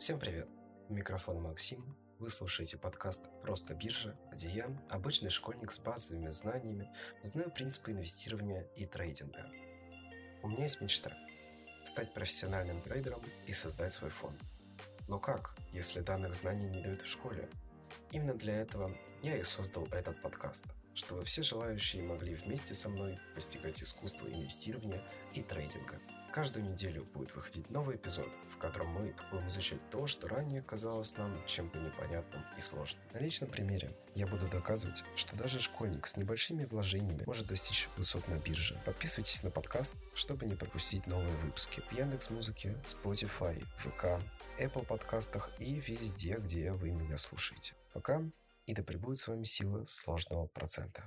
Всем привет! У микрофона Максим. Вы слушаете подкаст «Просто биржа», где я, обычный школьник с базовыми знаниями, знаю принципы инвестирования и трейдинга. У меня есть мечта – стать профессиональным трейдером и создать свой фонд. Но как, если данных знаний не дают в школе? Именно для этого я и создал этот подкаст, чтобы все желающие могли вместе со мной постигать искусство инвестирования и трейдинга – Каждую неделю будет выходить новый эпизод, в котором мы будем изучать то, что ранее казалось нам чем-то непонятным и сложным. На личном примере я буду доказывать, что даже школьник с небольшими вложениями может достичь высот на бирже. Подписывайтесь на подкаст, чтобы не пропустить новые выпуски в Яндекс Музыке, Spotify, ВК, Apple подкастах и везде, где вы меня слушаете. Пока и да пребудет с вами сила сложного процента.